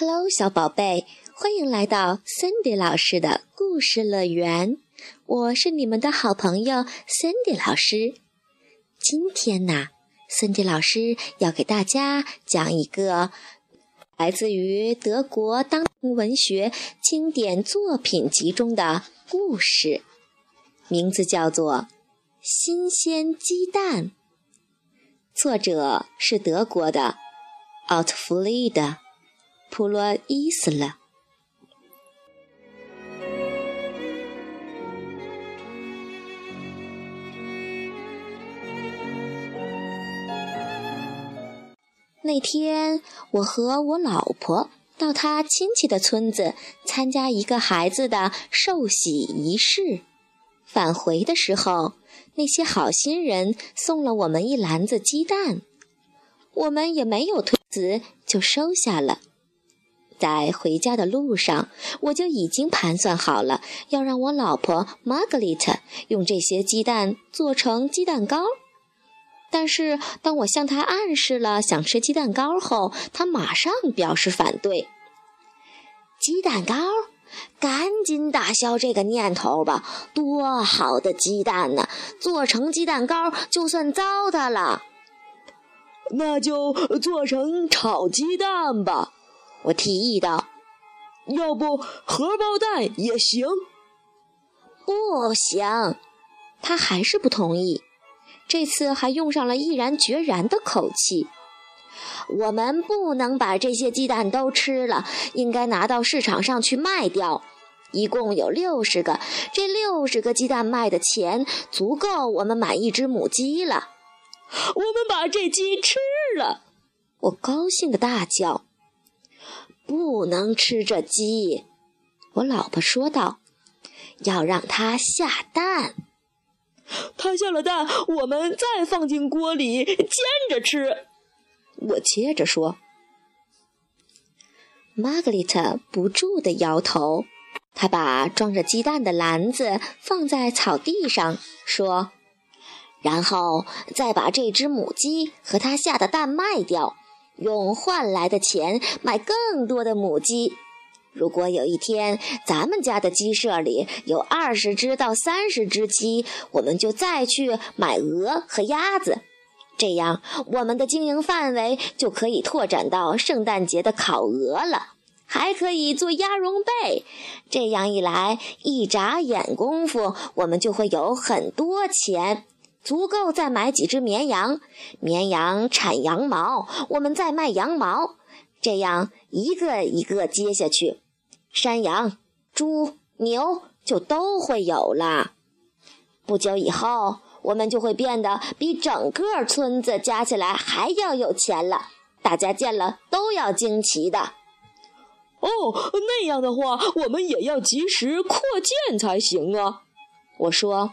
Hello，小宝贝，欢迎来到 Cindy 老师的故事乐园。我是你们的好朋友 Cindy 老师。今天呢，Cindy 老师要给大家讲一个来自于德国当代文学经典作品集中的故事，名字叫做《新鲜鸡蛋》，作者是德国的奥特弗利德。普罗伊斯了。那天，我和我老婆到他亲戚的村子参加一个孩子的受洗仪式。返回的时候，那些好心人送了我们一篮子鸡蛋，我们也没有推辞，就收下了。在回家的路上，我就已经盘算好了，要让我老婆 Margaret 用这些鸡蛋做成鸡蛋糕。但是，当我向她暗示了想吃鸡蛋糕后，她马上表示反对。鸡蛋糕，赶紧打消这个念头吧！多好的鸡蛋呢，做成鸡蛋糕就算糟蹋了。那就做成炒鸡蛋吧。我提议道：“要不荷包蛋也行。”不行，他还是不同意。这次还用上了毅然决然的口气。我们不能把这些鸡蛋都吃了，应该拿到市场上去卖掉。一共有六十个，这六十个鸡蛋卖的钱足够我们买一只母鸡了。我们把这鸡吃了！我高兴地大叫。不能吃这鸡，我老婆说道：“要让它下蛋。它下了蛋，我们再放进锅里煎着吃。”我接着说。玛格丽特不住地摇头，她把装着鸡蛋的篮子放在草地上，说：“然后再把这只母鸡和它下的蛋卖掉。”用换来的钱买更多的母鸡。如果有一天咱们家的鸡舍里有二十只到三十只鸡，我们就再去买鹅和鸭子。这样，我们的经营范围就可以拓展到圣诞节的烤鹅了，还可以做鸭绒被。这样一来，一眨眼功夫，我们就会有很多钱。足够再买几只绵羊，绵羊产羊毛，我们再卖羊毛，这样一个一个接下去，山羊、猪、牛就都会有了。不久以后，我们就会变得比整个村子加起来还要有钱了，大家见了都要惊奇的。哦，那样的话，我们也要及时扩建才行啊！我说。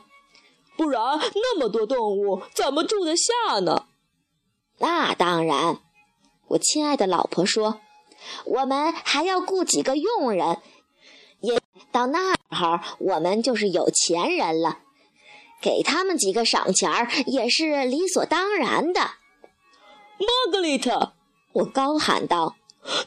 不然，那么多动物怎么住得下呢？那当然，我亲爱的老婆说，我们还要雇几个佣人，也到那儿我们就是有钱人了，给他们几个赏钱儿也是理所当然的。玛格丽特，我高喊道。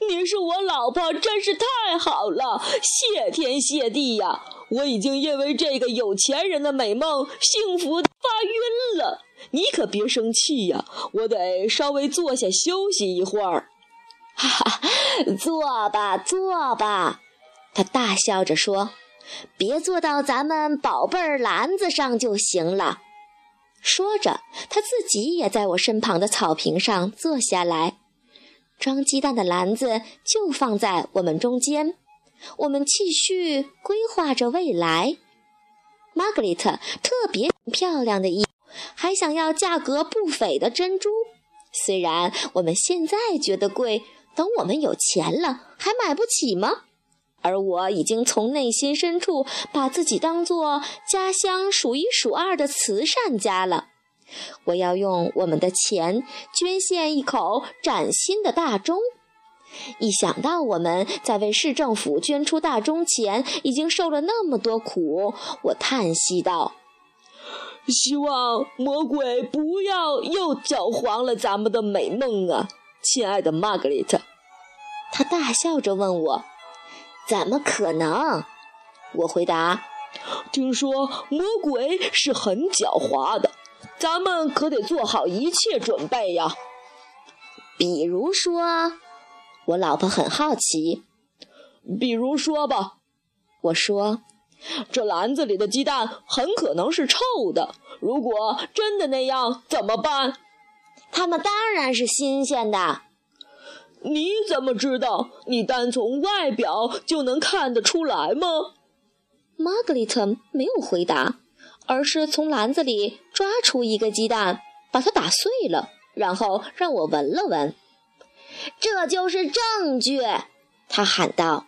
你是我老婆，真是太好了！谢天谢地呀！我已经因为这个有钱人的美梦幸福发晕了。你可别生气呀，我得稍微坐下休息一会儿。哈哈，坐吧，坐吧。他大笑着说：“别坐到咱们宝贝儿篮子上就行了。”说着，他自己也在我身旁的草坪上坐下来。装鸡蛋的篮子就放在我们中间，我们继续规划着未来。玛格丽特特别漂亮的衣服，还想要价格不菲的珍珠。虽然我们现在觉得贵，等我们有钱了，还买不起吗？而我已经从内心深处把自己当做家乡数一数二的慈善家了。我要用我们的钱捐献一口崭新的大钟。一想到我们在为市政府捐出大钟前已经受了那么多苦，我叹息道：“希望魔鬼不要又搅黄了咱们的美梦啊，亲爱的玛格丽特。”他大笑着问我：“怎么可能？”我回答：“听说魔鬼是很狡猾的，咱们可得做好一切准备呀。比如说，我老婆很好奇。比如说吧，我说，这篮子里的鸡蛋很可能是臭的。如果真的那样，怎么办？它们当然是新鲜的。你怎么知道？你单从外表就能看得出来吗？玛格丽特没有回答，而是从篮子里抓出一个鸡蛋，把它打碎了，然后让我闻了闻。这就是证据，他喊道：“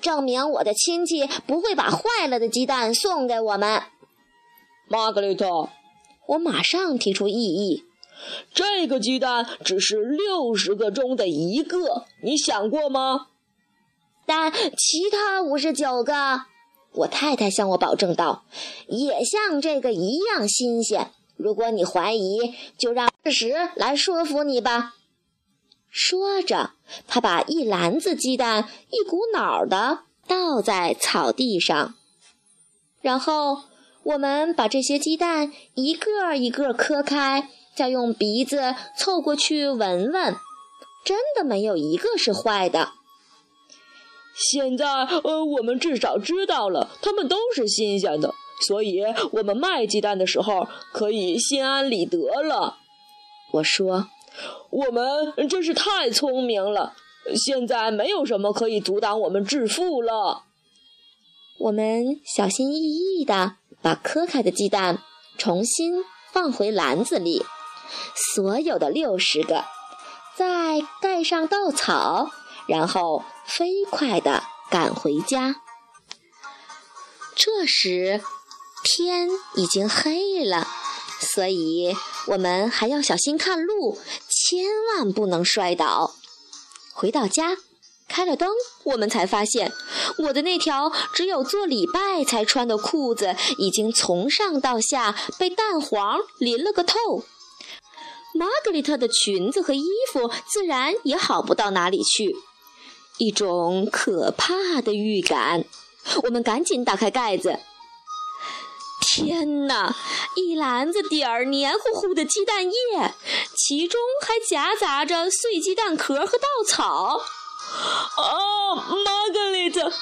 证明我的亲戚不会把坏了的鸡蛋送给我们。”玛格丽特，我马上提出异议。这个鸡蛋只是六十个中的一个，你想过吗？但其他五十九个。我太太向我保证道：“也像这个一样新鲜。如果你怀疑，就让事实来说服你吧。”说着，他把一篮子鸡蛋一股脑的倒在草地上，然后我们把这些鸡蛋一个一个磕开，再用鼻子凑过去闻闻，真的没有一个是坏的。现在，呃，我们至少知道了，它们都是新鲜的，所以我们卖鸡蛋的时候可以心安理得了。我说，我们真是太聪明了，现在没有什么可以阻挡我们致富了。我们小心翼翼地把磕开的鸡蛋重新放回篮子里，所有的六十个，再盖上稻草。然后飞快地赶回家。这时天已经黑了，所以我们还要小心看路，千万不能摔倒。回到家，开了灯，我们才发现我的那条只有做礼拜才穿的裤子已经从上到下被蛋黄淋了个透。玛格丽特的裙子和衣服自然也好不到哪里去。一种可怕的预感，我们赶紧打开盖子。天哪！一篮子底儿黏糊糊的鸡蛋液，其中还夹杂着碎鸡蛋壳和稻草。啊，玛格丽特，玛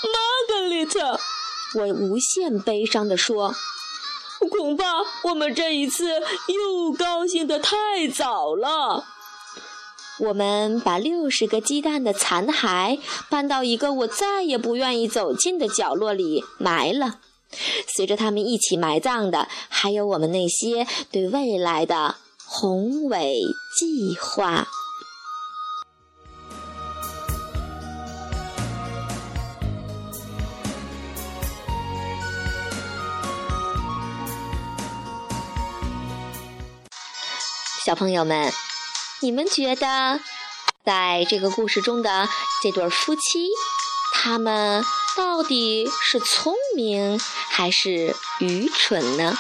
格丽特！我无限悲伤地说：“恐怕我们这一次又高兴得太早了。”我们把六十个鸡蛋的残骸搬到一个我再也不愿意走进的角落里埋了。随着他们一起埋葬的，还有我们那些对未来的宏伟计划。小朋友们。你们觉得，在这个故事中的这对夫妻，他们到底是聪明还是愚蠢呢？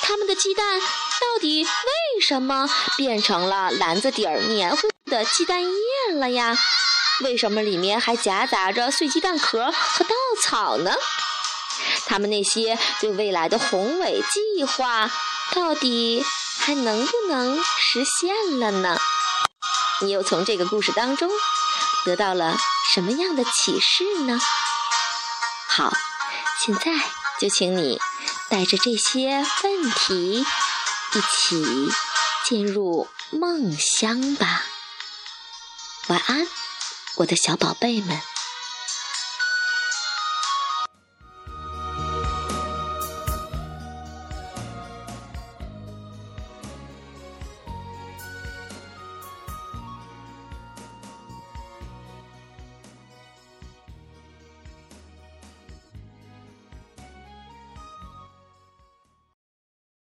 他们的鸡蛋到底为什么变成了篮子底儿黏糊的鸡蛋液了呀？为什么里面还夹杂着碎鸡蛋壳和稻草呢？他们那些对未来的宏伟计划，到底？还能不能实现了呢？你又从这个故事当中得到了什么样的启示呢？好，现在就请你带着这些问题一起进入梦乡吧。晚安，我的小宝贝们。